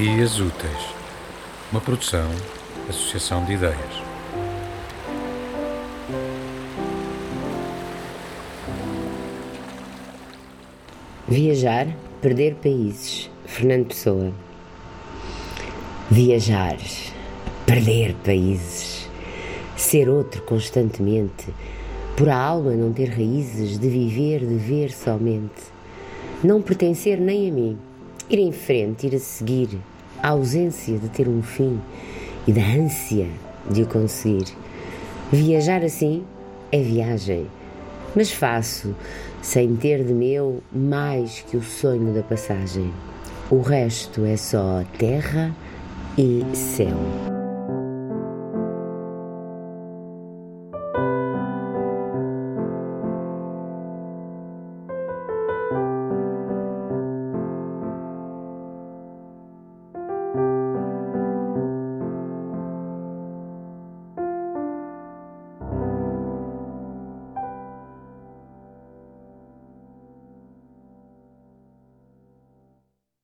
Dias Úteis, uma produção, associação de ideias. Viajar, perder países. Fernando Pessoa. Viajar, perder países, ser outro constantemente, por a alma não ter raízes, de viver, de ver somente, não pertencer nem a mim, ir em frente, ir a seguir, a ausência de ter um fim e da ânsia de o conseguir. Viajar assim é viagem, mas faço sem ter de meu mais que o sonho da passagem. O resto é só terra e céu.